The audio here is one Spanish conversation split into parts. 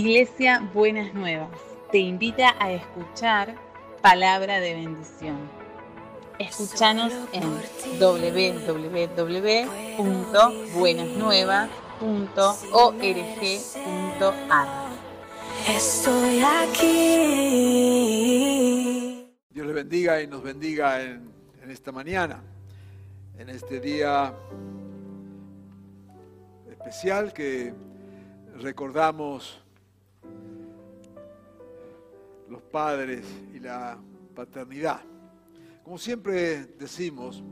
Iglesia Buenas Nuevas te invita a escuchar palabra de bendición. Escúchanos en www.buenasnuevas.org.ar. Estoy aquí. Dios le bendiga y nos bendiga en, en esta mañana, en este día especial que recordamos los padres y la paternidad. Como siempre decimos,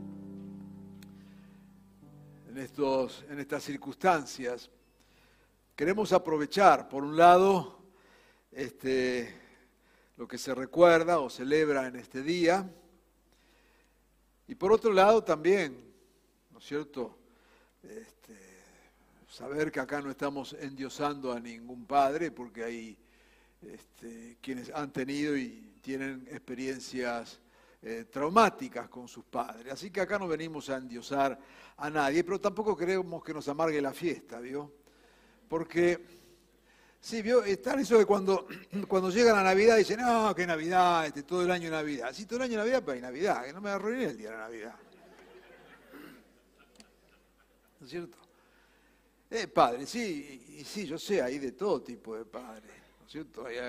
en, estos, en estas circunstancias, queremos aprovechar, por un lado, este, lo que se recuerda o celebra en este día, y por otro lado también, ¿no es cierto? Este, saber que acá no estamos endiosando a ningún padre, porque hay este, quienes han tenido y tienen experiencias eh, traumáticas con sus padres. Así que acá no venimos a endiosar a nadie, pero tampoco queremos que nos amargue la fiesta, ¿vio? Porque, sí, ¿vio? Está eso de cuando, cuando llega la Navidad dicen, no, que Navidad, este, todo el año Navidad. Sí, todo el año Navidad, pero hay Navidad, que no me arruiné el día de la Navidad. ¿No es cierto? Eh, padre, sí, y sí, yo sé, hay de todo tipo de padres.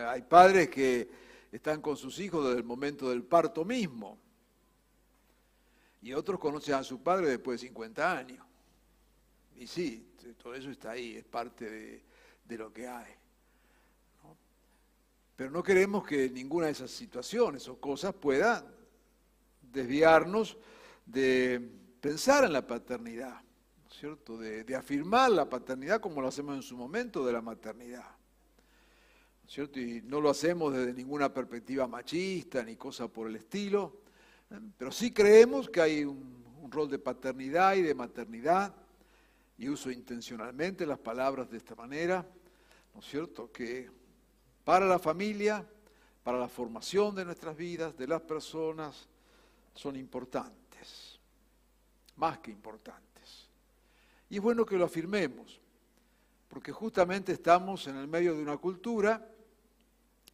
Hay, padres que están con sus hijos desde el momento del parto mismo. Y otros conocen a su padre después de 50 años. Y sí, todo eso está ahí, es parte de, lo que hay. Pero no queremos que ninguna de esas situaciones o cosas pueda desviarnos de pensar en la paternidad, ¿cierto? De afirmar la paternidad como lo hacemos en su momento de la maternidad. Y no lo hacemos desde ninguna perspectiva machista ni cosa por el estilo, pero sí creemos que hay un, un rol de paternidad y de maternidad, y uso intencionalmente las palabras de esta manera, ¿no es cierto?, que para la familia, para la formación de nuestras vidas, de las personas, son importantes, más que importantes. Y es bueno que lo afirmemos, porque justamente estamos en el medio de una cultura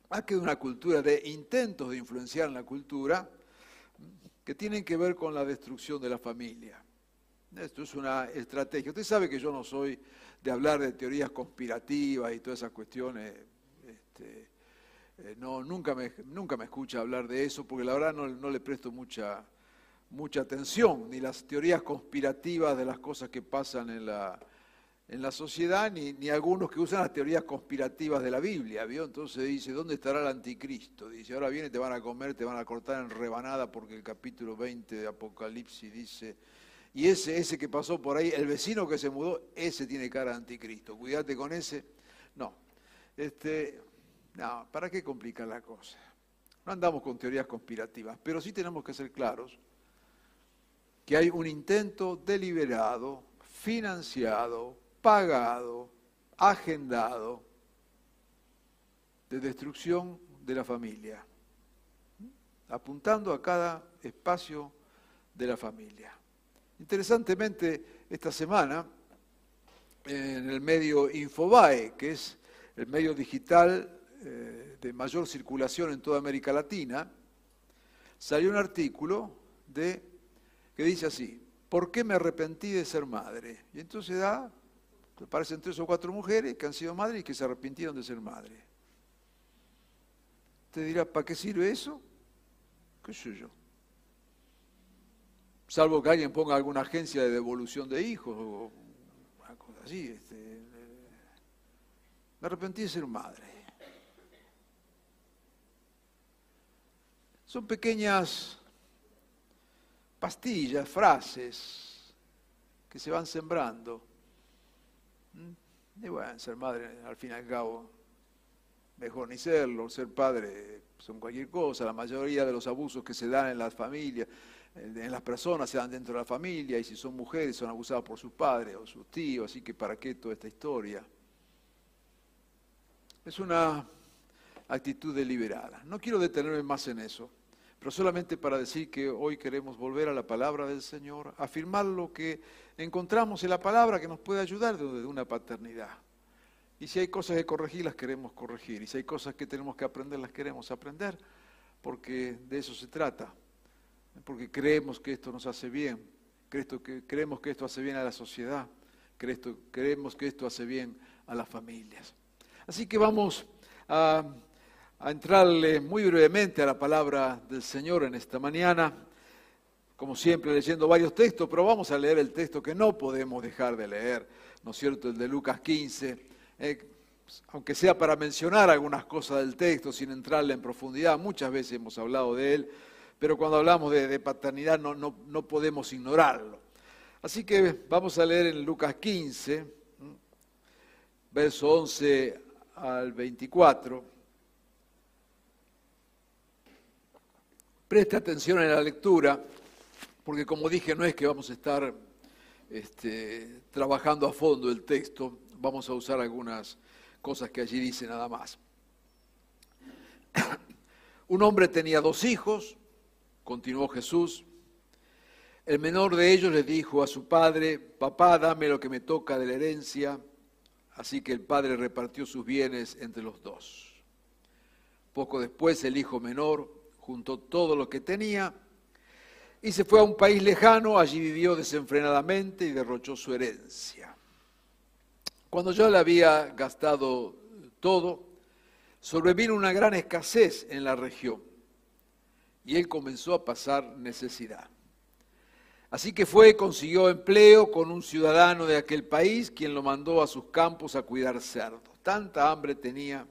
más que una cultura de intentos de influenciar en la cultura, que tienen que ver con la destrucción de la familia. Esto es una estrategia. Usted sabe que yo no soy de hablar de teorías conspirativas y todas esas cuestiones. Este, eh, no, nunca, me, nunca me escucha hablar de eso porque la verdad no, no le presto mucha, mucha atención, ni las teorías conspirativas de las cosas que pasan en la, en la sociedad, ni, ni, algunos que usan las teorías conspirativas de la Biblia, ¿vio? Entonces dice, ¿dónde estará el anticristo? Dice, ahora viene, te van a comer, te van a cortar en rebanada, porque el capítulo 20 de Apocalipsis dice, y ese, ese que pasó por ahí, el vecino que se mudó, ese tiene cara de anticristo, cuídate con ese. No, este, no, ¿para qué complicar la cosa? No andamos con teorías conspirativas, pero sí tenemos que ser claros que hay un intento deliberado, financiado, pagado, agendado de destrucción de la familia, apuntando a cada espacio de la familia. Interesantemente, esta semana, en el medio Infobae, que es el medio digital eh, de mayor circulación en toda América Latina, salió un artículo de, que dice así, ¿por qué me arrepentí de ser madre? Y entonces da Aparecen tres o cuatro mujeres que han sido madres y que se arrepintieron de ser madres. Usted dirá, ¿para qué sirve eso? ¿Qué sé yo? Salvo que alguien ponga alguna agencia de devolución de hijos o una cosa así. Este, me arrepentí de ser madre. Son pequeñas pastillas, frases que se van sembrando y bueno, ser madre, al fin y al cabo, mejor ni serlo, ser padre son cualquier cosa, la mayoría de los abusos que se dan en las familias, en las personas se dan dentro de la familia, y si son mujeres son abusadas por sus padres o sus tíos, así que ¿para qué toda esta historia? Es una actitud deliberada. No quiero detenerme más en eso, pero solamente para decir que hoy queremos volver a la palabra del Señor, afirmar lo que encontramos en la palabra que nos puede ayudar de una paternidad. Y si hay cosas que corregir, las queremos corregir. Y si hay cosas que tenemos que aprender, las queremos aprender, porque de eso se trata. Porque creemos que esto nos hace bien, creemos que esto hace bien a la sociedad, creemos que esto hace bien a las familias. Así que vamos a, a entrarle muy brevemente a la palabra del Señor en esta mañana como siempre leyendo varios textos, pero vamos a leer el texto que no podemos dejar de leer, ¿no es cierto? El de Lucas 15, eh, aunque sea para mencionar algunas cosas del texto sin entrarle en profundidad, muchas veces hemos hablado de él, pero cuando hablamos de, paternidad no, no, podemos ignorarlo. Así que vamos a leer en Lucas 15, verso 11 al 24. Preste atención en la lectura porque como dije, no es que vamos a estar este, trabajando a fondo el texto, vamos a usar algunas cosas que allí dice nada más. Un hombre tenía dos hijos, continuó Jesús. El menor de ellos le dijo a su padre, papá, dame lo que me toca de la herencia. Así que el padre repartió sus bienes entre los dos. Poco después el hijo menor juntó todo lo que tenía y se fue a un país lejano, allí vivió desenfrenadamente y derrochó su herencia. Cuando ya le había gastado todo, sobrevino una gran escasez en la región y él comenzó a pasar necesidad. Así que fue, consiguió empleo con un ciudadano de aquel país, quien lo mandó a sus campos a cuidar cerdos. Tanta hambre tenía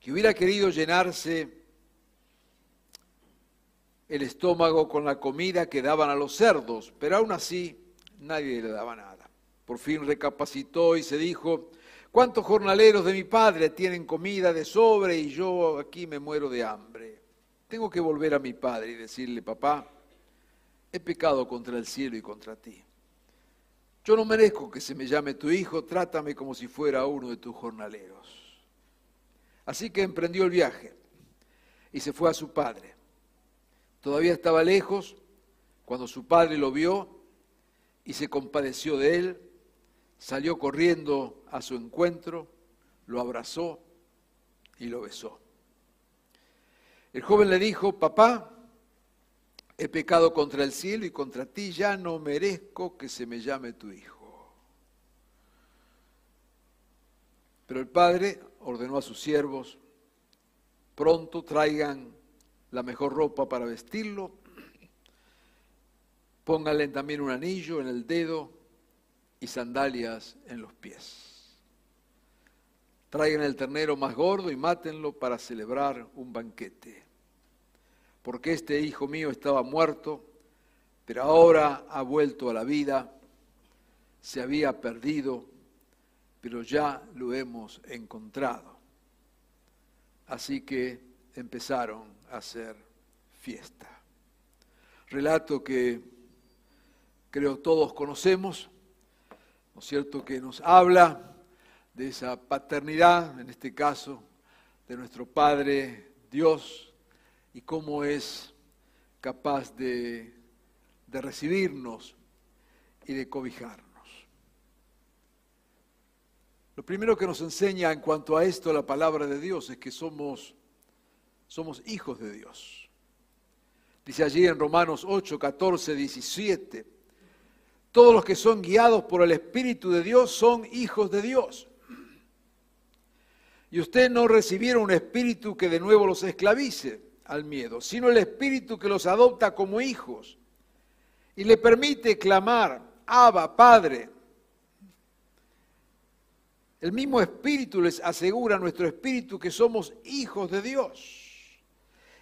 que hubiera querido llenarse el estómago con la comida que daban a los cerdos, pero aún así nadie le daba nada. Por fin recapacitó y se dijo, ¿cuántos jornaleros de mi padre tienen comida de sobre y yo aquí me muero de hambre? Tengo que volver a mi padre y decirle, papá, he pecado contra el cielo y contra ti. Yo no merezco que se me llame tu hijo, trátame como si fuera uno de tus jornaleros. Así que emprendió el viaje y se fue a su padre. Todavía estaba lejos cuando su padre lo vio y se compadeció de él, salió corriendo a su encuentro, lo abrazó y lo besó. El joven le dijo, papá, he pecado contra el cielo y contra ti, ya no merezco que se me llame tu hijo. Pero el padre ordenó a sus siervos, pronto traigan la mejor ropa para vestirlo, pónganle también un anillo en el dedo y sandalias en los pies. Traigan el ternero más gordo y mátenlo para celebrar un banquete. Porque este hijo mío estaba muerto, pero ahora ha vuelto a la vida, se había perdido, pero ya lo hemos encontrado. Así que empezaron hacer fiesta. Relato que creo todos conocemos, ¿no es cierto?, que nos habla de esa paternidad, en este caso, de nuestro Padre Dios, y cómo es capaz de, de recibirnos y de cobijarnos. Lo primero que nos enseña en cuanto a esto la palabra de Dios es que somos somos hijos de Dios. Dice allí en Romanos 8, 14, 17, todos los que son guiados por el Espíritu de Dios son hijos de Dios. Y ustedes no recibieron un espíritu que de nuevo los esclavice al miedo, sino el espíritu que los adopta como hijos y le permite clamar, Abba, Padre. El mismo espíritu les asegura a nuestro espíritu que somos hijos de Dios.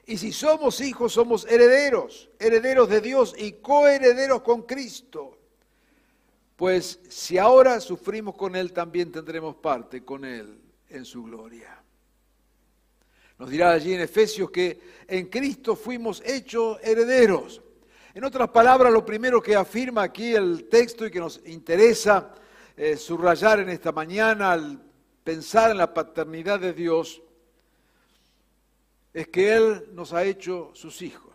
Y si somos hijos, somos herederos, herederos de Dios y coherederos con Cristo. Pues si ahora sufrimos con Él, también tendremos parte con Él en su gloria. Nos dirá allí en Efesios que en Cristo fuimos hechos herederos. En otras palabras, lo primero que afirma aquí el texto y que nos interesa eh, subrayar en esta mañana al pensar en la paternidad de Dios es que Él nos ha hecho sus hijos.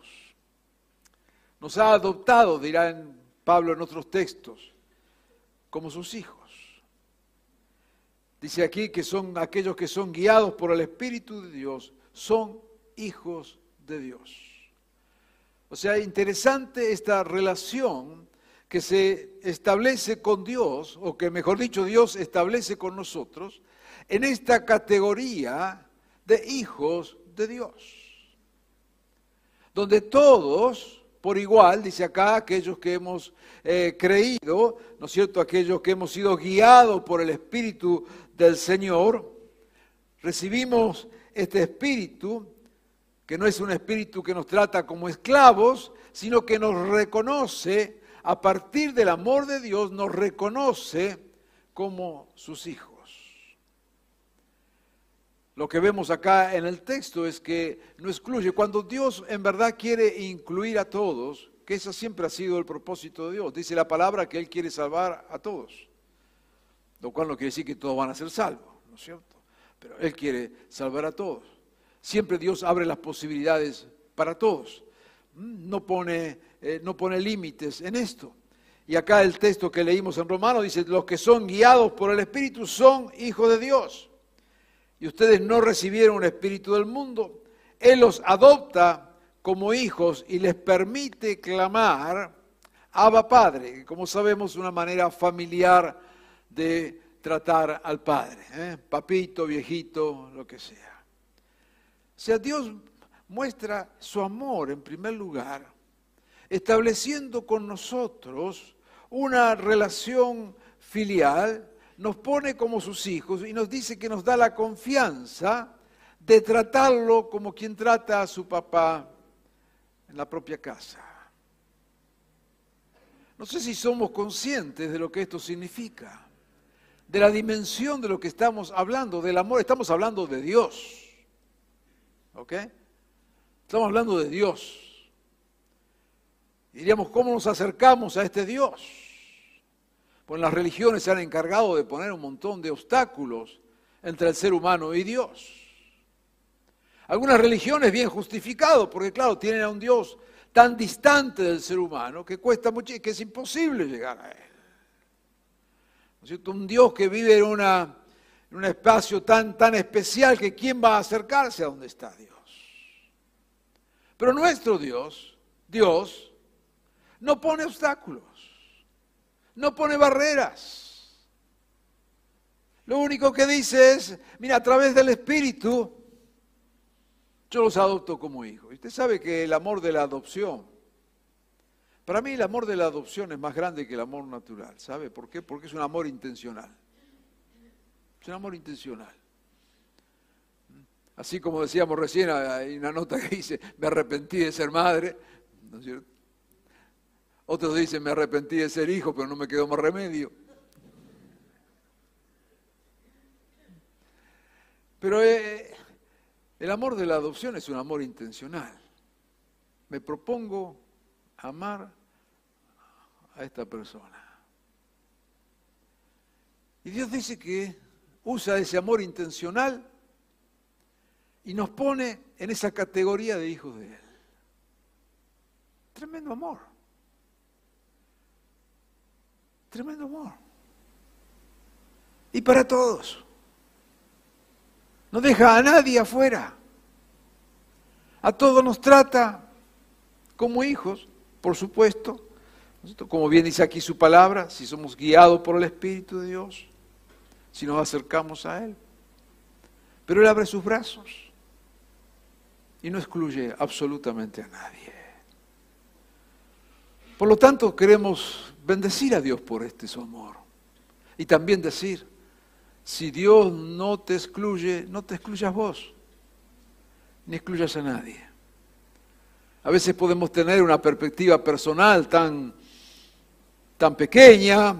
Nos ha adoptado, dirá Pablo en otros textos, como sus hijos. Dice aquí que son aquellos que son guiados por el Espíritu de Dios, son hijos de Dios. O sea, interesante esta relación que se establece con Dios, o que mejor dicho Dios establece con nosotros, en esta categoría de hijos de Dios, donde todos por igual, dice acá, aquellos que hemos eh, creído, ¿no es cierto? Aquellos que hemos sido guiados por el Espíritu del Señor, recibimos este Espíritu, que no es un Espíritu que nos trata como esclavos, sino que nos reconoce, a partir del amor de Dios, nos reconoce como sus hijos. Lo que vemos acá en el texto es que no excluye. Cuando Dios en verdad quiere incluir a todos, que ese siempre ha sido el propósito de Dios, dice la palabra que Él quiere salvar a todos. Lo cual no quiere decir que todos van a ser salvos, ¿no es cierto? Pero Él quiere salvar a todos. Siempre Dios abre las posibilidades para todos. No pone, eh, no pone límites en esto. Y acá el texto que leímos en Romano dice, los que son guiados por el Espíritu son hijos de Dios y ustedes no recibieron un espíritu del mundo, Él los adopta como hijos y les permite clamar, Abba Padre, que como sabemos una manera familiar de tratar al Padre, ¿eh? papito, viejito, lo que sea. O sea, Dios muestra su amor en primer lugar, estableciendo con nosotros una relación filial nos pone como sus hijos y nos dice que nos da la confianza de tratarlo como quien trata a su papá en la propia casa. No sé si somos conscientes de lo que esto significa, de la dimensión de lo que estamos hablando, del amor. Estamos hablando de Dios. ¿Ok? Estamos hablando de Dios. Diríamos, ¿cómo nos acercamos a este Dios? Pues las religiones se han encargado de poner un montón de obstáculos entre el ser humano y Dios. Algunas religiones bien justificado, porque claro, tienen a un Dios tan distante del ser humano que cuesta mucho, que es imposible llegar a él. ¿No es cierto? Un Dios que vive en, una, en un espacio tan, tan especial que quién va a acercarse a donde está Dios. Pero nuestro Dios, Dios, no pone obstáculos no pone barreras. Lo único que dice es, mira, a través del Espíritu, yo los adopto como hijos. Y usted sabe que el amor de la adopción, para mí el amor de la adopción es más grande que el amor natural. ¿Sabe por qué? Porque es un amor intencional. Es un amor intencional. Así como decíamos recién, hay una nota que dice, me arrepentí de ser madre, ¿no es cierto? Otros dicen, me arrepentí de ser hijo, pero no me quedó más remedio. Pero eh, el amor de la adopción es un amor intencional. Me propongo amar a esta persona. Y Dios dice que usa ese amor intencional y nos pone en esa categoría de hijos de Él. Tremendo amor. Tremendo amor. Y para todos. No deja a nadie afuera. A todos nos trata como hijos, por supuesto. Como bien dice aquí su palabra, si somos guiados por el Espíritu de Dios, si nos acercamos a Él. Pero Él abre sus brazos y no excluye absolutamente a nadie. Por lo tanto, queremos bendecir a Dios por este su amor. Y también decir, si Dios no te excluye, no te excluyas vos, ni excluyas a nadie. A veces podemos tener una perspectiva personal tan, tan pequeña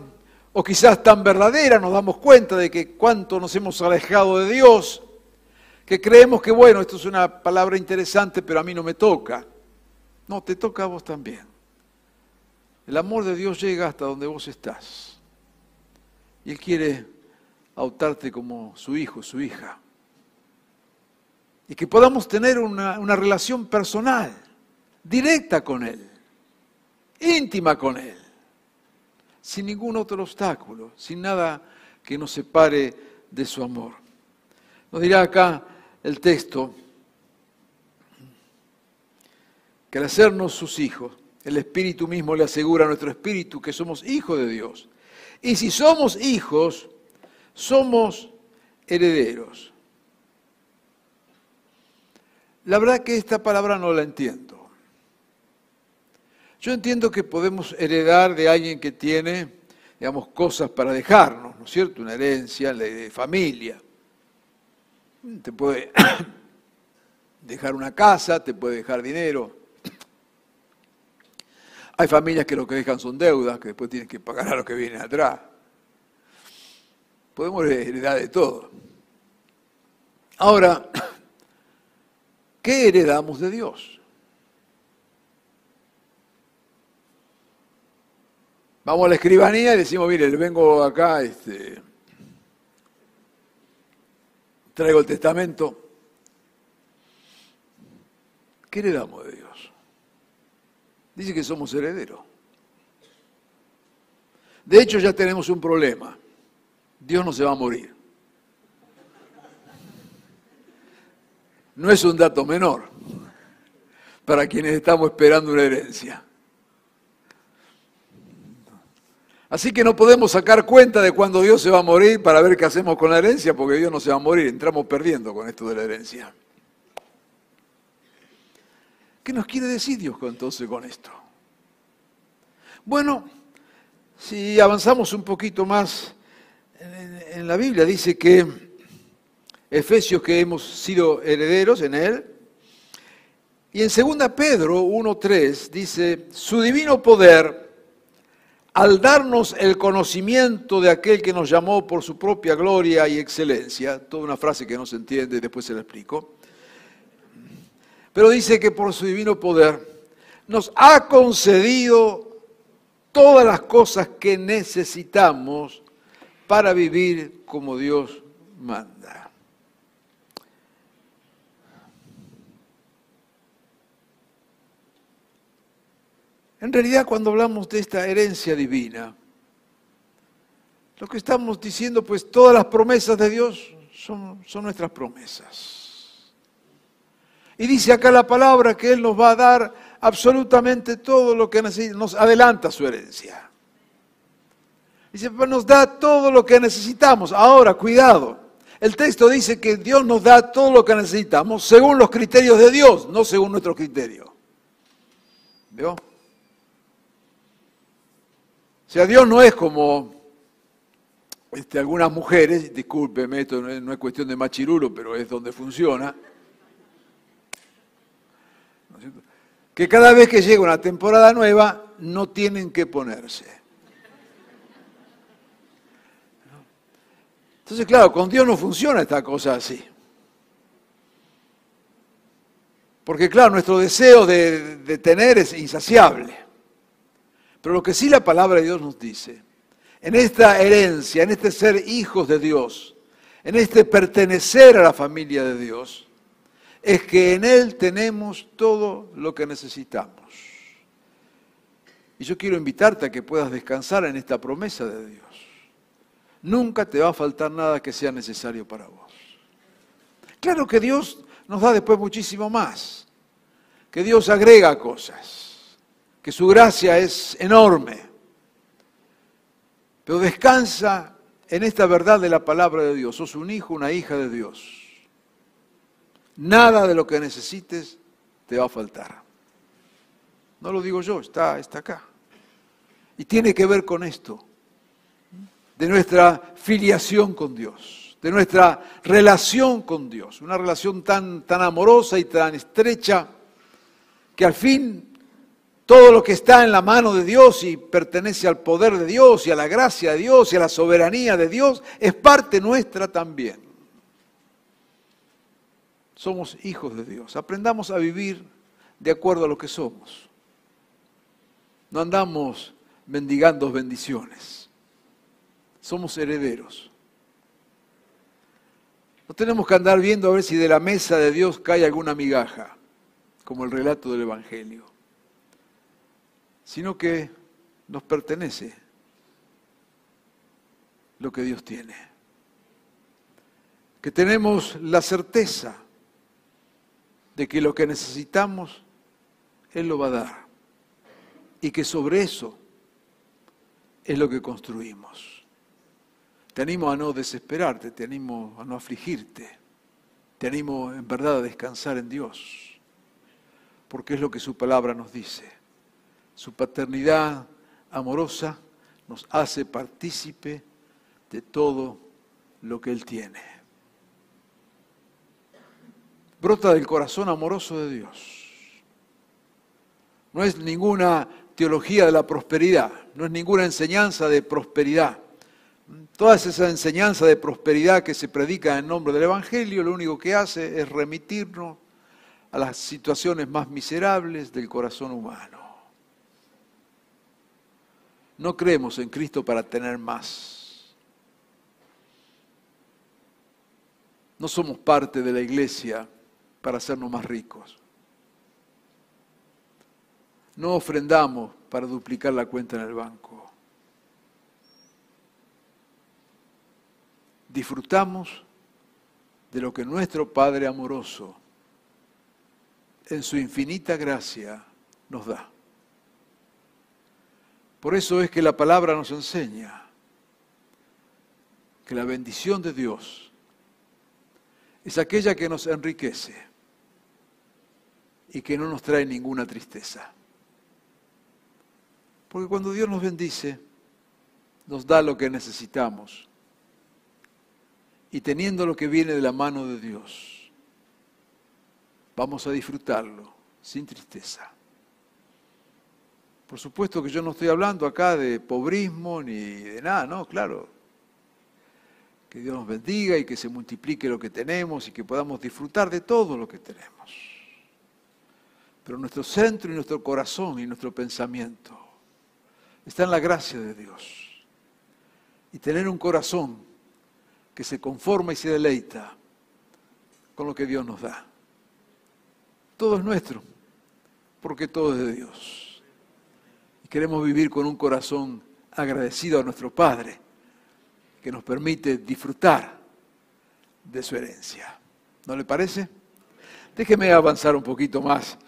o quizás tan verdadera, nos damos cuenta de que cuánto nos hemos alejado de Dios, que creemos que, bueno, esto es una palabra interesante, pero a mí no me toca. No, te toca a vos también. El amor de Dios llega hasta donde vos estás. Y Él quiere adoptarte como su hijo, su hija. Y que podamos tener una, una relación personal, directa con Él, íntima con Él, sin ningún otro obstáculo, sin nada que nos separe de su amor. Nos dirá acá el texto que al hacernos sus hijos, el Espíritu mismo le asegura a nuestro espíritu que somos hijos de Dios. Y si somos hijos, somos herederos. La verdad que esta palabra no la entiendo. Yo entiendo que podemos heredar de alguien que tiene, digamos, cosas para dejarnos, ¿no es cierto? Una herencia de familia. Te puede dejar una casa, te puede dejar dinero. Hay familias que lo que dejan son deudas, que después tienen que pagar a lo que viene atrás. Podemos heredar de todo. Ahora, ¿qué heredamos de Dios? Vamos a la escribanía y decimos, mire, le vengo acá, este, traigo el testamento. ¿Qué heredamos de Dios? Dice que somos herederos. De hecho, ya tenemos un problema. Dios no se va a morir. No es un dato menor para quienes estamos esperando una herencia. Así que no podemos sacar cuenta de cuándo Dios se va a morir para ver qué hacemos con la herencia, porque Dios no se va a morir, entramos perdiendo con esto de la herencia. ¿Qué nos quiere decir Dios entonces con esto? Bueno, si avanzamos un poquito más en, la Biblia, dice que Efesios que hemos sido herederos en Él, y en 2 Pedro 1.3 dice, su divino poder, al darnos el conocimiento de aquel que nos llamó por su propia gloria y excelencia, toda una frase que no se entiende, después se la explico, pero dice que por su divino poder nos ha concedido todas las cosas que necesitamos para vivir como Dios manda. En realidad cuando hablamos de esta herencia divina, lo que estamos diciendo, pues todas las promesas de Dios son, son nuestras promesas. Y dice acá la palabra que Él nos va a dar absolutamente todo lo que necesita, nos adelanta su herencia. Dice, pues nos da todo lo que necesitamos. Ahora, cuidado. El texto dice que Dios nos da todo lo que necesitamos según los criterios de Dios, no según nuestro criterio. ¿Veo? O sea, Dios no es como este, algunas mujeres, discúlpeme, esto no es cuestión de machirulo, pero es donde funciona que cada vez que llega una temporada nueva no tienen que ponerse. Entonces, claro, con Dios no funciona esta cosa así. Porque, claro, nuestro deseo de, tener es insaciable. Pero lo que sí la palabra de Dios nos dice, en esta herencia, en este ser hijos de Dios, en este pertenecer a la familia de Dios, es que en Él tenemos todo lo que necesitamos. Y yo quiero invitarte a que puedas descansar en esta promesa de Dios. Nunca te va a faltar nada que sea necesario para vos. Claro que Dios nos da después muchísimo más, que Dios agrega cosas, que su gracia es enorme. Pero descansa en esta verdad de la palabra de Dios. Sos un hijo, una hija de Dios. Nada de lo que necesites te va a faltar. No lo digo yo, está, está acá. Y tiene que ver con esto, de nuestra filiación con Dios, de nuestra relación con Dios, una relación tan, tan amorosa y tan estrecha que al fin todo lo que está en la mano de Dios y pertenece al poder de Dios y a la gracia de Dios y a la soberanía de Dios es parte nuestra también somos hijos de Dios. Aprendamos a vivir de acuerdo a lo que somos. No andamos mendigando bendiciones. Somos herederos. No tenemos que andar viendo a ver si de la mesa de Dios cae alguna migaja, como el relato del Evangelio, sino que nos pertenece lo que Dios tiene. que tenemos la certeza de que lo que necesitamos, Él lo va a dar. Y que sobre eso es lo que construimos. Te animo a no desesperarte, te animo a no afligirte, te animo en verdad a descansar en Dios, porque es lo que su palabra nos dice. Su paternidad amorosa nos hace partícipe de todo lo que Él tiene brota del corazón amoroso de Dios. No es ninguna teología de la prosperidad, no es ninguna enseñanza de prosperidad. Toda esa enseñanza de prosperidad que se predica en nombre del Evangelio, lo único que hace es remitirnos a las situaciones más miserables del corazón humano. No creemos en Cristo para tener más. No somos parte de la iglesia para hacernos más ricos. No ofrendamos para duplicar la cuenta en el banco. Disfrutamos de lo que nuestro Padre amoroso, en su infinita gracia, nos da. Por eso es que la palabra nos enseña que la bendición de Dios es aquella que nos enriquece y que no nos trae ninguna tristeza. Porque cuando Dios nos bendice, nos da lo que necesitamos. Y teniendo lo que viene de la mano de Dios, vamos a disfrutarlo sin tristeza. Por supuesto que yo no estoy hablando acá de pobrismo ni de nada, no, claro. Que Dios nos bendiga y que se multiplique lo que tenemos y que podamos disfrutar de todo lo que tenemos pero nuestro centro y nuestro corazón y nuestro pensamiento está en la gracia de Dios. Y tener un corazón que se conforma y se deleita con lo que Dios nos da. Todo es nuestro, porque todo es de Dios. Y queremos vivir con un corazón agradecido a nuestro Padre, que nos permite disfrutar de su herencia. ¿No le parece? Déjeme avanzar un poquito más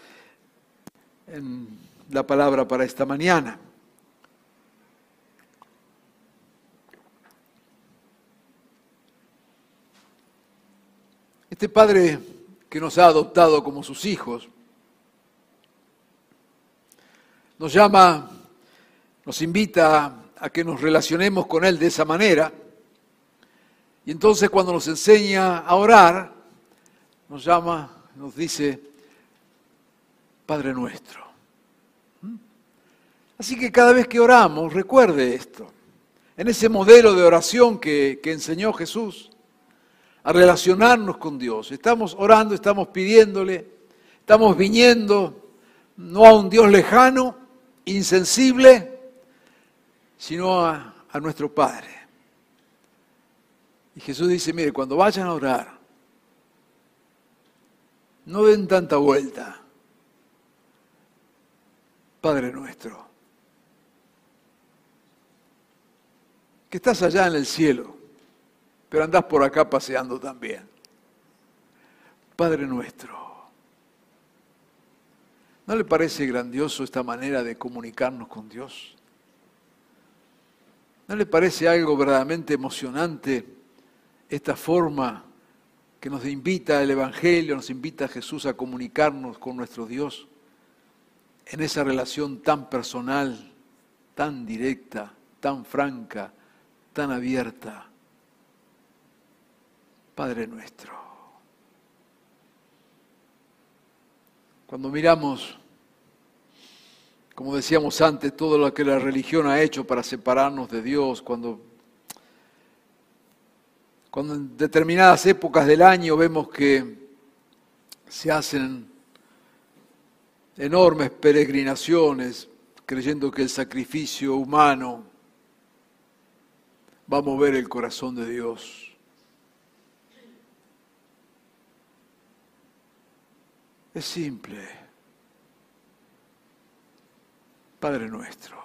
en la palabra para esta mañana. Este Padre que nos ha adoptado como sus hijos, nos llama, nos invita a que nos relacionemos con Él de esa manera. Y entonces cuando nos enseña a orar, nos llama, nos dice, Padre nuestro. ¿Mm? Así que cada vez que oramos, recuerde esto, en ese modelo de oración que, que enseñó Jesús, a relacionarnos con Dios. Estamos orando, estamos pidiéndole, estamos viniendo no a un Dios lejano, insensible, sino a, a nuestro Padre. Y Jesús dice, mire, cuando vayan a orar, no den tanta vuelta. Padre nuestro, que estás allá en el cielo, pero andás por acá paseando también. Padre nuestro, ¿no le parece grandioso esta manera de comunicarnos con Dios? ¿No le parece algo verdaderamente emocionante esta forma que nos invita el Evangelio, nos invita a Jesús a comunicarnos con nuestro Dios? En esa relación tan personal, tan directa, tan franca, tan abierta. Padre nuestro. Cuando miramos, como decíamos antes, todo lo que la religión ha hecho para separarnos de Dios, cuando, cuando en determinadas épocas del año vemos que se hacen enormes peregrinaciones creyendo que el sacrificio humano va a mover el corazón de Dios. Es simple. Padre nuestro.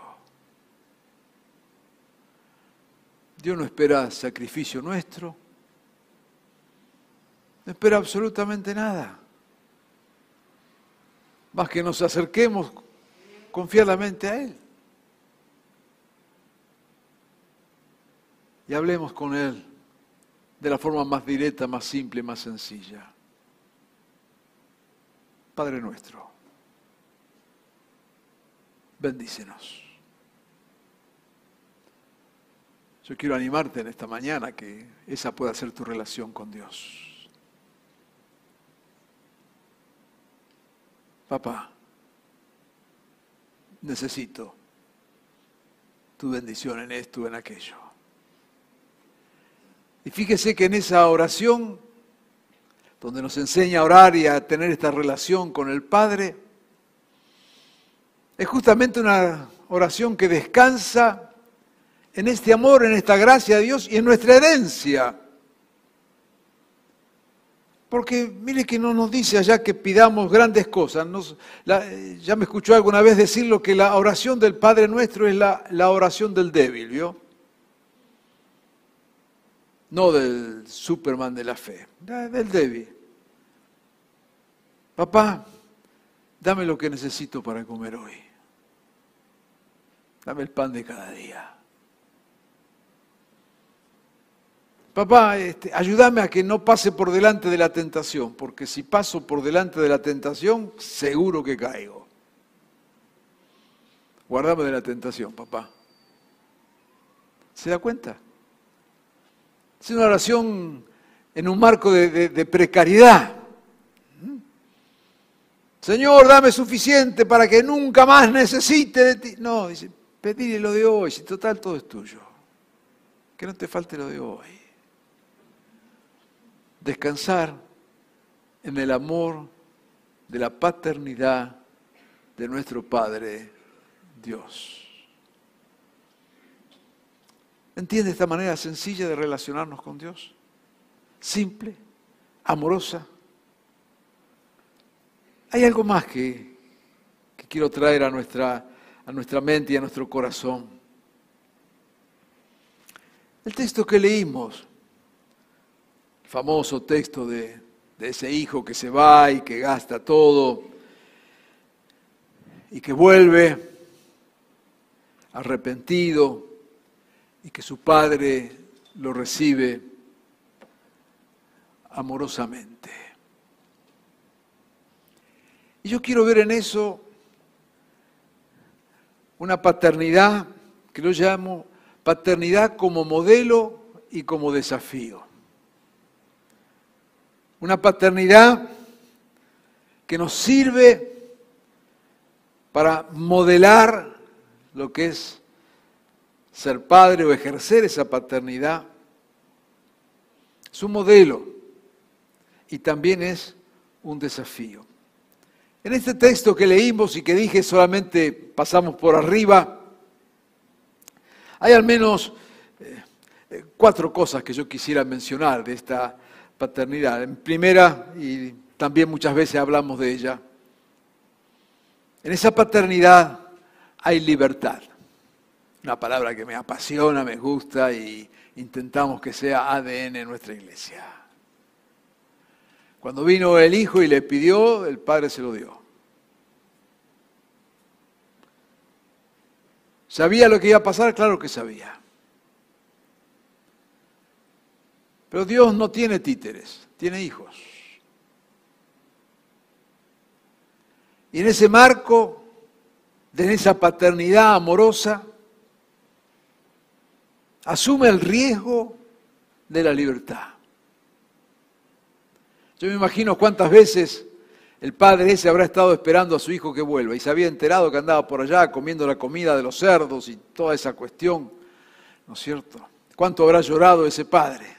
Dios no espera sacrificio nuestro. No espera absolutamente nada. Más que nos acerquemos confiadamente a Él. Y hablemos con Él de la forma más directa, más simple, más sencilla. Padre nuestro, bendícenos. Yo quiero animarte en esta mañana que esa pueda ser tu relación con Dios. Papá, necesito tu bendición en esto, en aquello. Y fíjese que en esa oración, donde nos enseña a orar y a tener esta relación con el Padre, es justamente una oración que descansa en este amor, en esta gracia de Dios y en nuestra herencia. Porque mire que no nos dice allá que pidamos grandes cosas. ya me escuchó alguna vez decirlo que la oración del Padre nuestro es la, la oración del débil, ¿vio? No del Superman de la fe, del débil. Papá, dame lo que necesito para comer hoy. Dame el pan de cada día. Papá, este, ayúdame a que no pase por delante de la tentación, porque si paso por delante de la tentación, seguro que caigo. Guardame de la tentación, papá. ¿Se da cuenta? Es una oración en un marco de, precariedad. Señor, dame suficiente para que nunca más necesite de ti. No, dice, pedile lo de hoy, si total todo es tuyo. Que no te falte lo de hoy descansar en el amor de la paternidad de nuestro Padre Dios. ¿Entiende esta manera sencilla de relacionarnos con Dios? Simple, amorosa. Hay algo más que, que quiero traer a nuestra, a nuestra mente y a nuestro corazón. El texto que leímos famoso texto de, ese hijo que se va y que gasta todo y que vuelve arrepentido y que su padre lo recibe amorosamente. Y yo quiero ver en eso una paternidad que yo llamo paternidad como modelo y como desafío. Una paternidad que nos sirve para modelar lo que es ser padre o ejercer esa paternidad. Es un modelo y también es un desafío. En este texto que leímos y que dije solamente pasamos por arriba, hay al menos eh, eh, cuatro cosas que yo quisiera mencionar de esta paternidad. En primera, y también muchas veces hablamos de ella, en esa paternidad hay libertad. Una palabra que me apasiona, me gusta y intentamos que sea ADN en nuestra iglesia. Cuando vino el hijo y le pidió, el padre se lo dio. ¿Sabía lo que iba a pasar? Claro que sabía. Pero Dios no tiene títeres, tiene hijos. Y en ese marco, de esa paternidad amorosa, asume el riesgo de la libertad. Yo me imagino cuántas veces el padre ese habrá estado esperando a su hijo que vuelva y se había enterado que andaba por allá comiendo la comida de los cerdos y toda esa cuestión, ¿no es cierto? ¿Cuánto habrá llorado ese padre?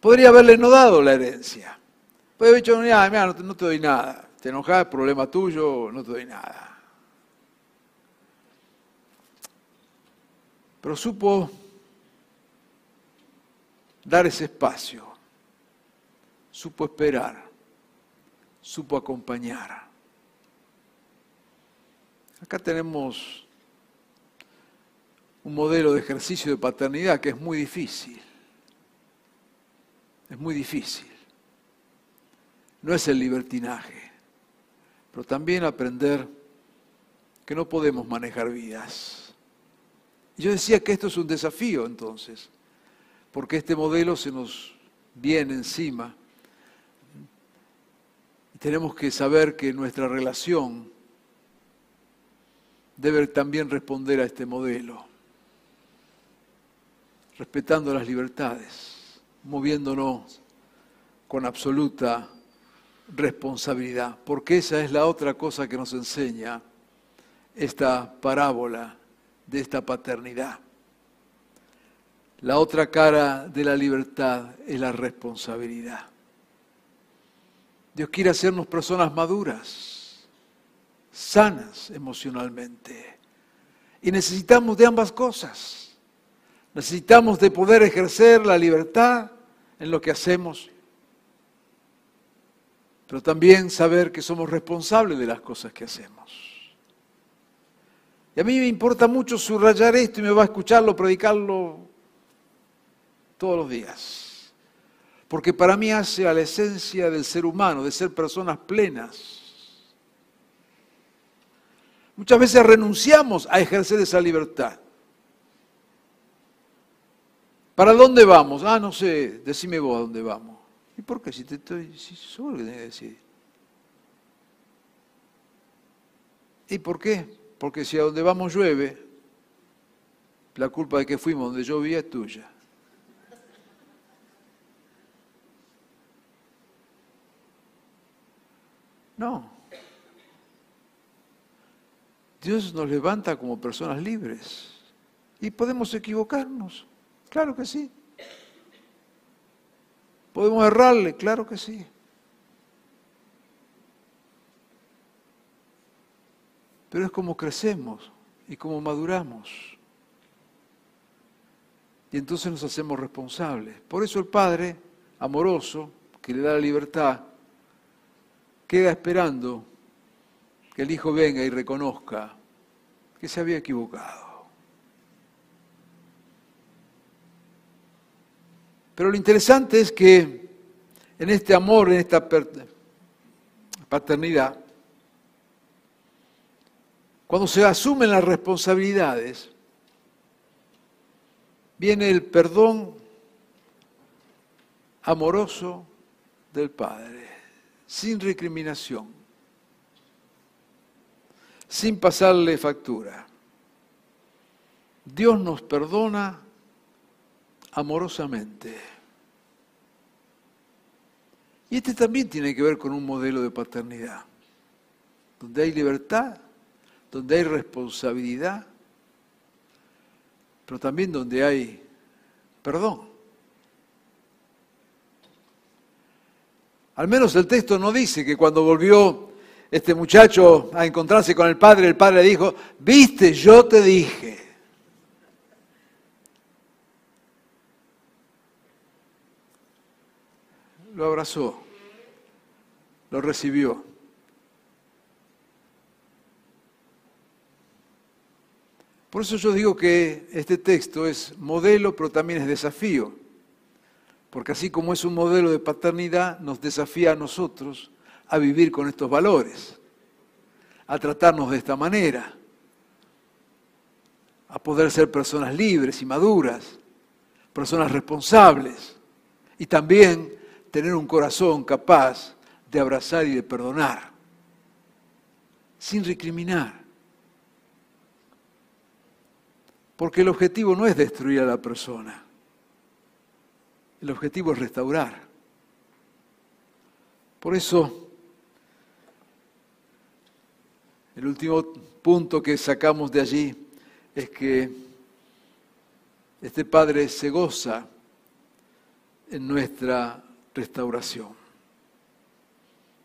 Podría haberle no dado la herencia. Podría haber dicho, mira, mira, no te doy nada. Te enojas, problema tuyo, no te doy nada. Pero supo dar ese espacio, supo esperar, supo acompañar. Acá tenemos un modelo de ejercicio de paternidad que es muy difícil. Es muy difícil. No es el libertinaje, pero también aprender que no podemos manejar vidas. Yo decía que esto es un desafío entonces, porque este modelo se nos viene encima. Y tenemos que saber que nuestra relación debe también responder a este modelo, respetando las libertades, moviéndonos con absoluta responsabilidad, porque esa es la otra cosa que nos enseña esta parábola de esta paternidad. La otra cara de la libertad es la responsabilidad. Dios quiere hacernos personas maduras, sanas emocionalmente. Y necesitamos de ambas cosas. Necesitamos de poder ejercer la libertad en lo que hacemos, pero también saber que somos responsables de las cosas que hacemos. Y a mí me importa mucho subrayar esto y me va a escucharlo, predicarlo todos los días. Porque para mí hace a la esencia del ser humano, de ser personas plenas. Muchas veces renunciamos a ejercer esa libertad. ¿Para dónde vamos? Ah, no sé, decime vos a dónde vamos. ¿Y por qué? Si te estoy, si solo que tenés que decir. ¿Y por qué? Porque si a donde vamos llueve, la culpa de que fuimos donde llovía es tuya. No. Dios nos levanta como personas libres. Y podemos equivocarnos. Claro que sí. ¿Podemos errarle? Claro que sí. Pero es como crecemos y como maduramos. Y entonces nos hacemos responsables. Por eso el Padre, amoroso, que le da la libertad, queda esperando que el Hijo venga y reconozca que se había equivocado. Pero lo interesante es que en este amor, en esta paternidad, cuando se asumen las responsabilidades, viene el perdón amoroso del Padre, sin recriminación, sin pasarle factura. Dios nos perdona amorosamente. Y este también tiene que ver con un modelo de paternidad, donde hay libertad donde hay responsabilidad, pero también donde hay perdón. Al menos el texto no dice que cuando volvió este muchacho a encontrarse con el padre, el padre le dijo, viste, yo te dije. Lo abrazó, lo recibió. Por eso yo digo que este texto es modelo, pero también es desafío. Porque así como es un modelo de paternidad, nos desafía a nosotros a vivir con estos valores, a tratarnos de esta manera, a poder ser personas libres y maduras, personas responsables y también tener un corazón capaz de abrazar y de perdonar, sin recriminar. Porque el objetivo no es destruir a la persona. El objetivo es restaurar. Por eso, el último punto que sacamos de allí es que este Padre se goza en nuestra restauración.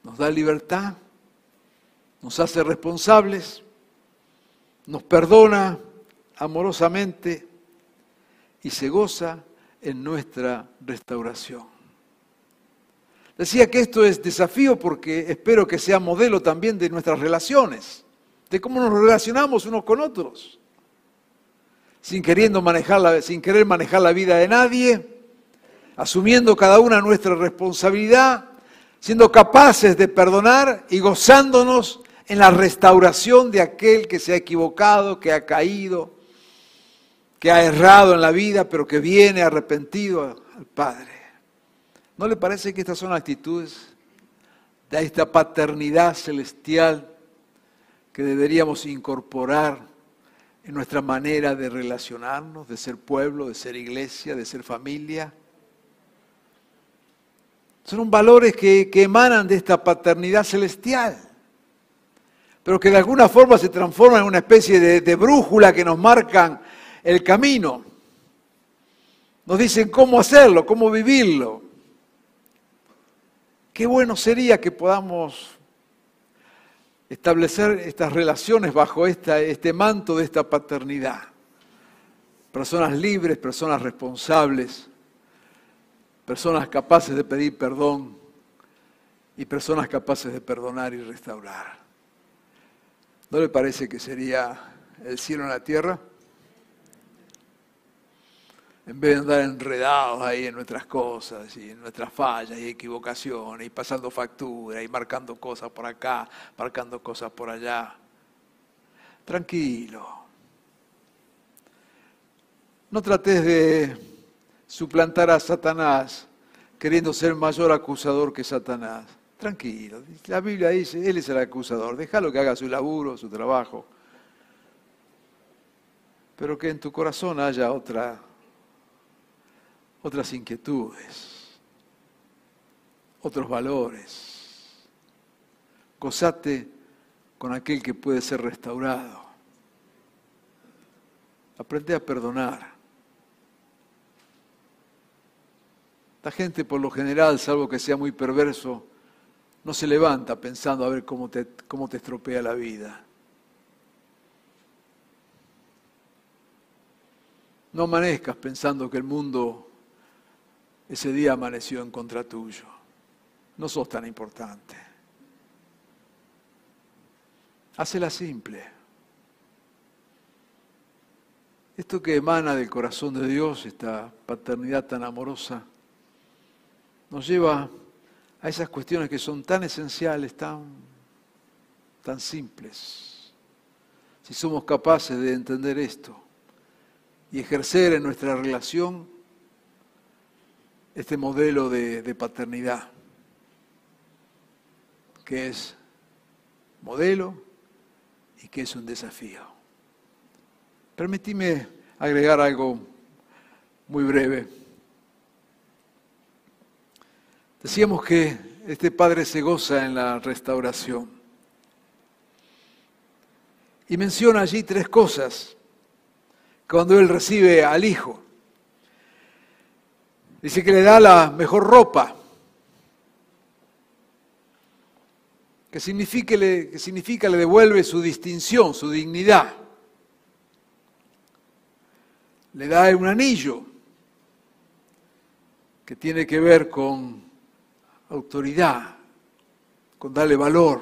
Nos da libertad, nos hace responsables, nos perdona amorosamente y se goza en nuestra restauración. Decía que esto es desafío porque espero que sea modelo también de nuestras relaciones, de cómo nos relacionamos unos con otros. Sin, queriendo manejar sin querer manejar la vida de nadie, asumiendo cada una nuestra responsabilidad, siendo capaces de perdonar y gozándonos en la restauración de aquel que se ha equivocado, que ha caído, que ha errado en la vida, pero que viene arrepentido al Padre. ¿No le parece que estas son actitudes de esta paternidad celestial que deberíamos incorporar en nuestra manera de relacionarnos, de ser pueblo, de ser iglesia, de ser familia? Son valores que, emanan de esta paternidad celestial, pero que de alguna forma se transforman en una especie de, de brújula que nos marcan el camino. Nos dicen cómo hacerlo, cómo vivirlo. Qué bueno sería que podamos establecer estas relaciones bajo esta, este manto de esta paternidad. Personas libres, personas responsables, personas capaces de pedir perdón y personas capaces de perdonar y restaurar. ¿No le parece que sería el cielo en la tierra? en vez de andar enredados ahí en nuestras cosas y en nuestras fallas y equivocaciones y pasando factura y marcando cosas por acá, marcando cosas por allá. Tranquilo. No trates de suplantar a Satanás queriendo ser mayor acusador que Satanás. Tranquilo. La Biblia dice, Él es el acusador. Déjalo que haga su laburo, su trabajo. Pero que en tu corazón haya otra otras inquietudes, otros valores. Gozate con aquel que puede ser restaurado. Aprende a perdonar. La gente por lo general, salvo que sea muy perverso, no se levanta pensando a ver cómo te, cómo te estropea la vida. No amanezcas pensando que el mundo ese día amaneció en contra tuyo. No sos tan importante. Hacela simple. Esto que emana del corazón de Dios, esta paternidad tan amorosa, nos lleva a esas cuestiones que son tan esenciales, tan, tan simples. Si somos capaces de entender esto y ejercer en nuestra relación este modelo de, paternidad, que es modelo y que es un desafío. Permitime agregar algo muy breve. Decíamos que este padre se goza en la restauración. Y menciona allí tres cosas cuando él recibe al hijo. Dice que le da la mejor ropa. Que significa, que significa le devuelve su distinción, su dignidad. Le da un anillo que tiene que ver con autoridad, con darle valor.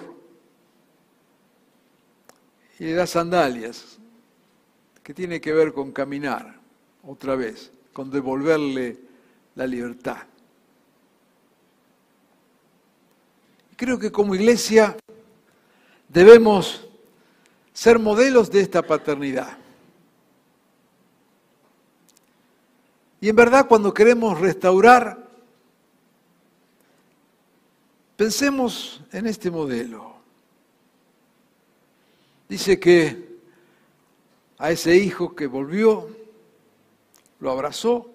Y le da sandalias, que tiene que ver con caminar, otra vez, con devolverle la libertad. Creo que como iglesia debemos ser modelos de esta paternidad. Y en verdad cuando queremos restaurar, pensemos en este modelo. Dice que a ese hijo que volvió, lo abrazó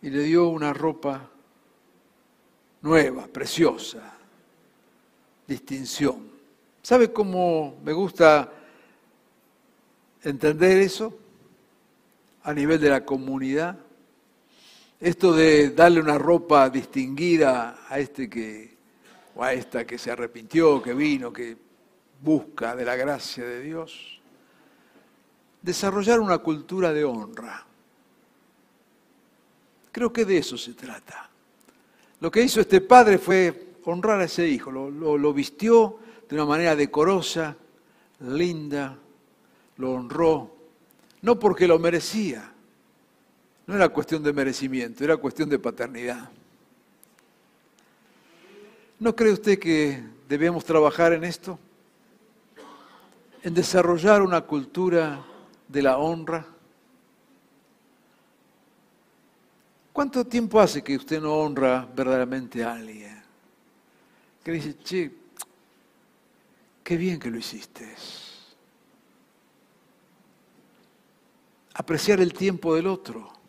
y le dio una ropa nueva, preciosa, distinción. ¿Sabe cómo me gusta entender eso a nivel de la comunidad? Esto de darle una ropa distinguida a este que, o a esta que se arrepintió, que vino, que busca de la gracia de Dios. Desarrollar una cultura de honra. Creo que de eso se trata. Lo que hizo este padre fue honrar a ese hijo, lo, vistió de una manera decorosa, linda, lo honró, no porque lo merecía, no era cuestión de merecimiento, era cuestión de paternidad. ¿No cree usted que debemos trabajar en esto? En desarrollar una cultura de la honra. ¿Cuánto tiempo hace que usted no honra verdaderamente a alguien? Que dice, che, qué bien que lo hiciste. Apreciar el tiempo del otro.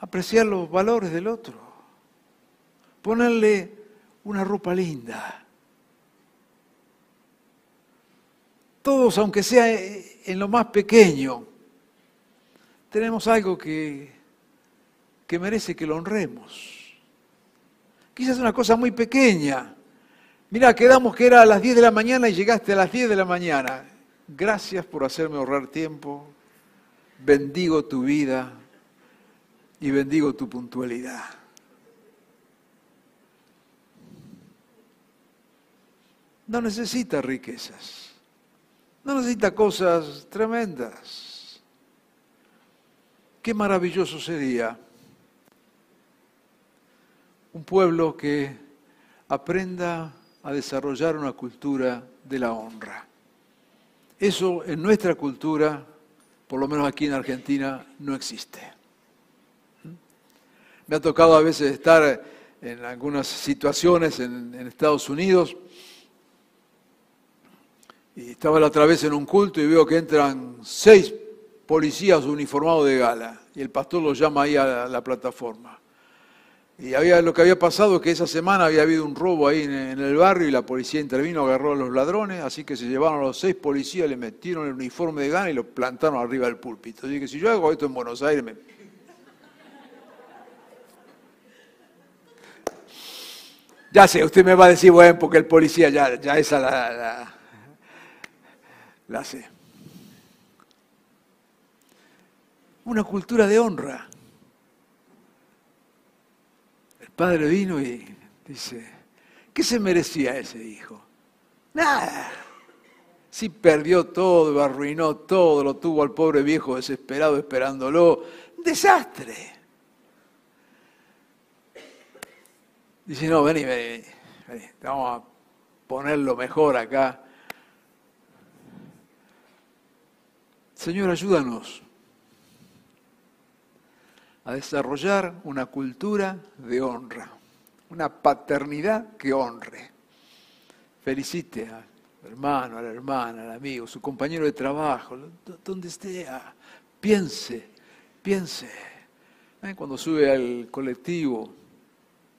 Apreciar los valores del otro. Ponerle una ropa linda. Todos, aunque sea en lo más pequeño, tenemos algo que que merece que lo honremos. Quizás una cosa muy pequeña. Mira, quedamos que era a las 10 de la mañana y llegaste a las 10 de la mañana. Gracias por hacerme ahorrar tiempo. Bendigo tu vida y bendigo tu puntualidad. No necesita riquezas. No necesita cosas tremendas. Qué maravilloso sería un pueblo que aprenda a desarrollar una cultura de la honra. Eso en nuestra cultura, por lo menos aquí en Argentina, no existe. Me ha tocado a veces estar en algunas situaciones en, Estados Unidos y estaba la otra vez en un culto y veo que entran seis policías uniformados de gala y el pastor los llama ahí a la plataforma. Y había, lo que había pasado es que esa semana había habido un robo ahí en, el barrio y la policía intervino, agarró a los ladrones, así que se llevaron a los seis policías, le metieron el uniforme de gana y lo plantaron arriba del púlpito. Así que si yo hago esto en Buenos Aires, me... Ya sé, usted me va a decir, bueno, porque el policía ya, ya esa la, la, la sé. Una cultura de honra padre vino y dice, ¿qué se merecía ese hijo? Nada. Si perdió todo, arruinó todo, lo tuvo al pobre viejo desesperado esperándolo. Desastre. Dice, no, vení, vení, vení, vamos a ponerlo mejor acá. Señor, ayúdanos a desarrollar una cultura de honra, una paternidad que honre. Felicite al hermano, a la hermana, al amigo, su compañero de trabajo, donde esté, piense, piense. ¿Eh? Cuando sube al colectivo,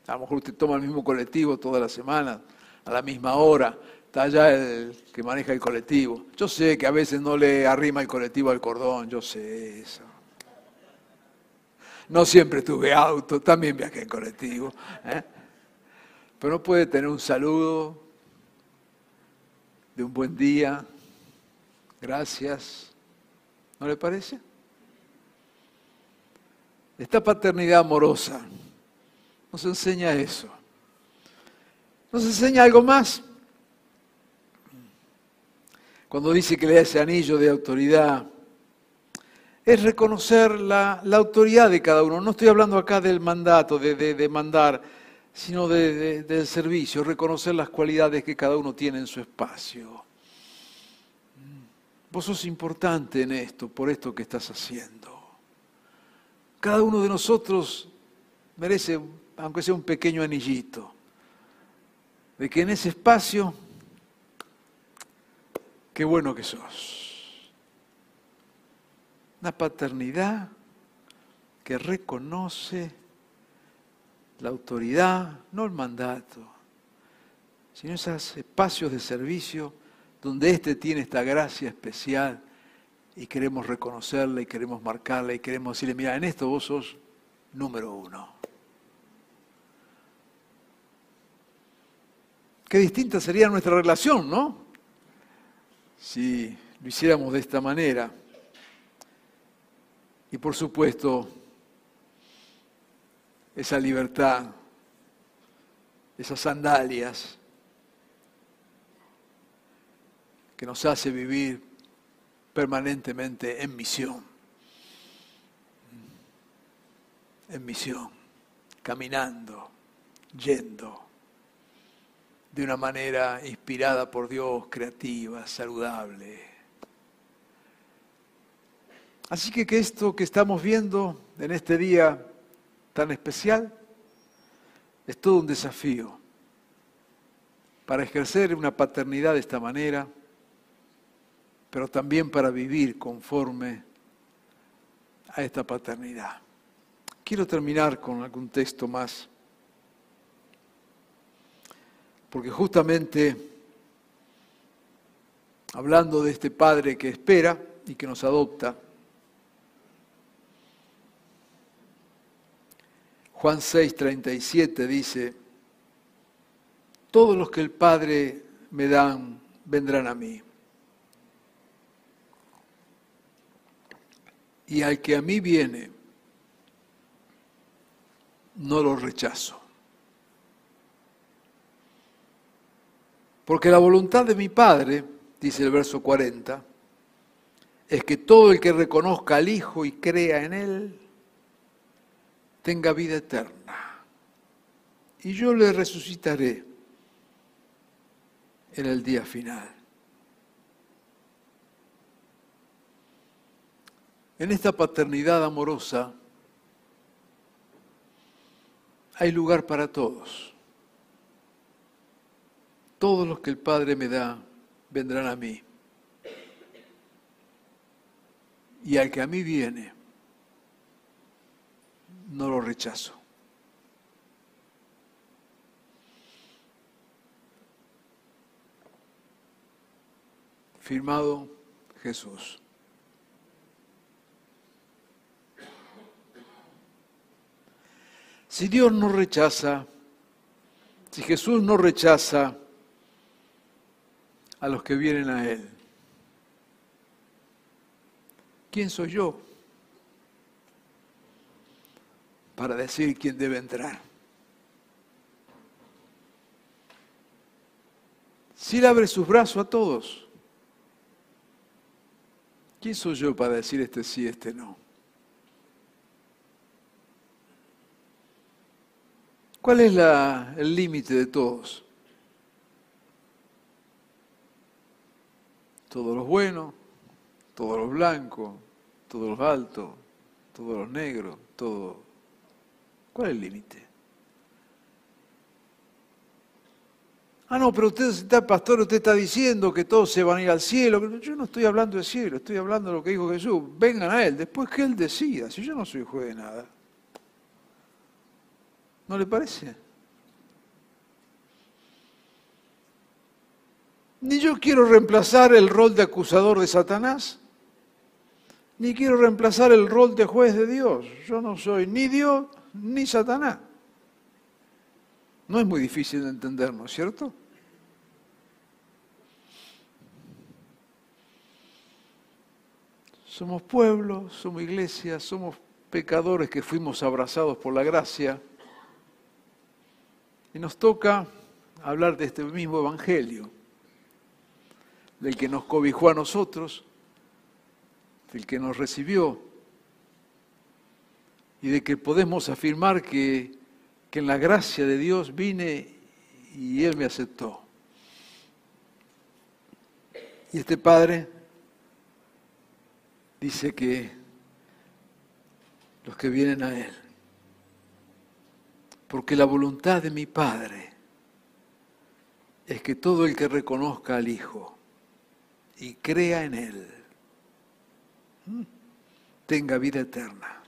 a lo mejor usted toma el mismo colectivo toda la semana, a la misma hora, está allá el que maneja el colectivo. Yo sé que a veces no le arrima el colectivo al cordón, yo sé eso. No siempre tuve auto, también viajé en colectivo. ¿eh? Pero no puede tener un saludo de un buen día, gracias. ¿No le parece? Esta paternidad amorosa nos enseña eso. Nos enseña algo más. Cuando dice que le da ese anillo de autoridad, es reconocer la, autoridad de cada uno. No estoy hablando acá del mandato, de, mandar, sino del servicio, reconocer las cualidades que cada uno tiene en su espacio. Vos sos importante en esto, por esto que estás haciendo. Cada uno de nosotros merece, aunque sea un pequeño anillito, de que en ese espacio, qué bueno que sos. Una paternidad que reconoce la autoridad, no el mandato, sino esos espacios de servicio donde éste tiene esta gracia especial y queremos reconocerla y queremos marcarla y queremos decirle, mira, en esto vos sos número uno. Qué distinta sería nuestra relación, ¿no? Si lo hiciéramos de esta manera. Y por supuesto, esa libertad, esas sandalias que nos hace vivir permanentemente en misión. en misión, caminando, yendo, de una manera inspirada por Dios, creativa, saludable. Así que esto que estamos viendo en este día tan especial es todo un desafío para ejercer una paternidad de esta manera, pero también para vivir conforme a esta paternidad. Quiero terminar con algún texto más, porque justamente hablando de este Padre que espera y que nos adopta, Juan 6, 37 dice, todos los que el Padre me dan vendrán a mí. Y al que a mí viene, no lo rechazo. Porque la voluntad de mi Padre, dice el verso 40, es que todo el que reconozca al Hijo y crea en Él, tenga vida eterna. Y yo le resucitaré en el día final. En esta paternidad amorosa hay lugar para todos. Todos los que el Padre me da vendrán a mí. Y al que a mí viene, no lo rechazo. Firmado Jesús. Si Dios no rechaza, si Jesús no rechaza a los que vienen a Él, ¿quién soy yo? para decir quién debe entrar. Si Él abre sus brazos a todos, ¿quién soy yo para decir este sí, este no? ¿Cuál es la, el límite de todos? Todos los buenos, todos los blancos, todos los altos, todos los negros, todos ¿Cuál es el límite? Ah, no, pero usted está, pastor, usted está diciendo que todos se van a ir al cielo. Yo no estoy hablando del cielo, estoy hablando de lo que dijo Jesús. Vengan a Él, después que Él decida, si yo no soy juez de nada. ¿No le parece? Ni yo quiero reemplazar el rol de acusador de Satanás, ni quiero reemplazar el rol de juez de Dios. Yo no soy ni Dios ni Satanás. No es muy difícil de entender, ¿no es cierto? Somos pueblo, somos iglesia, somos pecadores que fuimos abrazados por la gracia. Y nos toca hablar de este mismo Evangelio, del que nos cobijó a nosotros, del que nos recibió y de que podemos afirmar que, en la gracia de Dios vine y Él me aceptó. Y este Padre dice que los que vienen a Él, porque la voluntad de mi Padre es que todo el que reconozca al Hijo y crea en Él tenga vida eterna.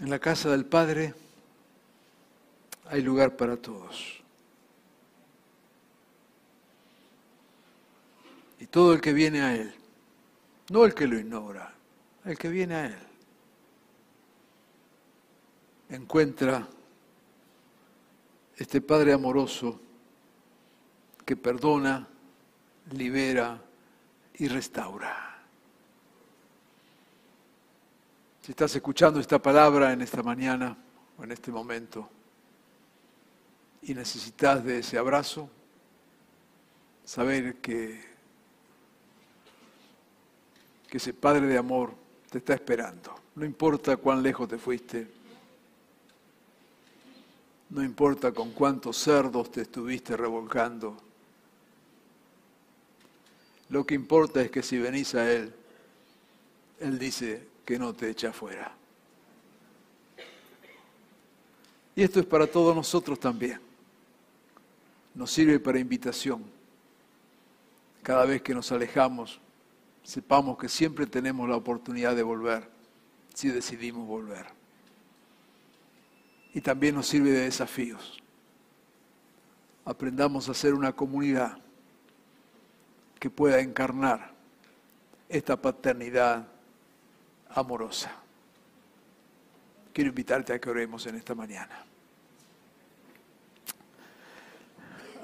En la casa del Padre hay lugar para todos. Y todo el que viene a Él, no el que lo ignora, el que viene a Él, encuentra este Padre amoroso que perdona, libera y restaura. Si estás escuchando esta palabra en esta mañana o en este momento y necesitas de ese abrazo, saber que, que ese Padre de amor te está esperando. No importa cuán lejos te fuiste. No importa con cuántos cerdos te estuviste revolcando. Lo que importa es que si venís a Él, Él dice que no te echa fuera. Y esto es para todos nosotros también. Nos sirve para invitación. Cada vez que nos alejamos, sepamos que siempre tenemos la oportunidad de volver, si decidimos volver. Y también nos sirve de desafíos. Aprendamos a ser una comunidad que pueda encarnar esta paternidad amorosa. Quiero invitarte a que oremos en esta mañana.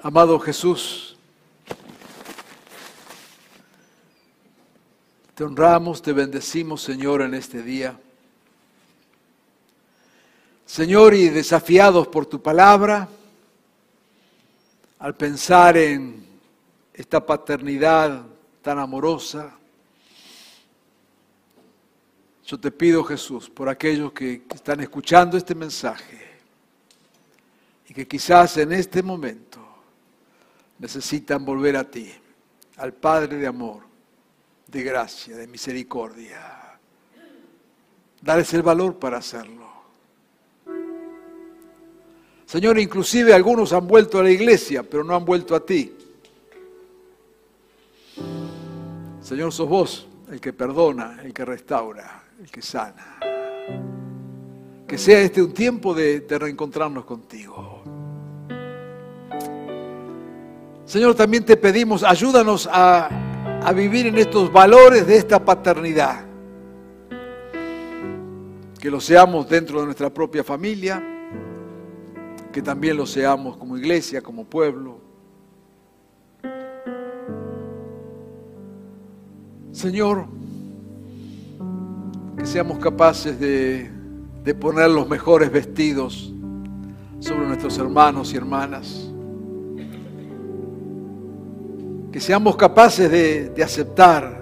Amado Jesús, te honramos, te bendecimos, Señor, en este día. Señor, y desafiados por tu palabra, al pensar en esta paternidad tan amorosa, yo te pido, Jesús, por aquellos que están escuchando este mensaje y que quizás en este momento necesitan volver a ti, al Padre de amor, de gracia, de misericordia. Darles el valor para hacerlo. Señor, inclusive algunos han vuelto a la iglesia, pero no han vuelto a ti. Señor, sos vos el que perdona, el que restaura, el que sana. Que sea este un tiempo de, reencontrarnos contigo. Señor, también te pedimos, ayúdanos a vivir en estos valores de esta paternidad. Que lo seamos dentro de nuestra propia familia, que también lo seamos como iglesia, como pueblo. Señor, que seamos capaces de, de, poner los mejores vestidos sobre nuestros hermanos y hermanas. Que seamos capaces de, de aceptar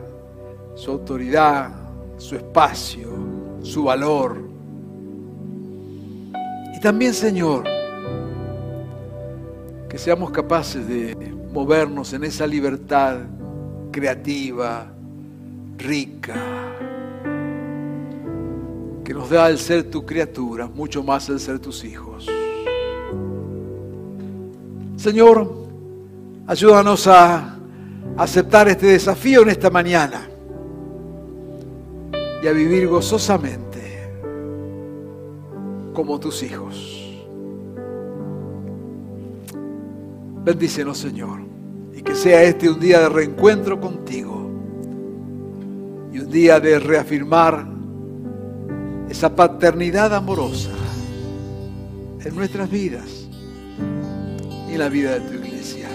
su autoridad, su espacio, su valor. Y también, Señor, que seamos capaces de movernos en esa libertad creativa, rica, que nos da el ser tu criatura, mucho más el ser tus hijos. Señor, ayúdanos a aceptar este desafío en esta mañana y a vivir gozosamente como tus hijos. Bendícenos, Señor, y que sea este un día de reencuentro contigo y un día de reafirmar esa paternidad amorosa en nuestras vidas y en la vida de tu iglesia.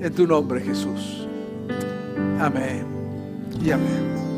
En tu nombre, Jesús. Amén y amén.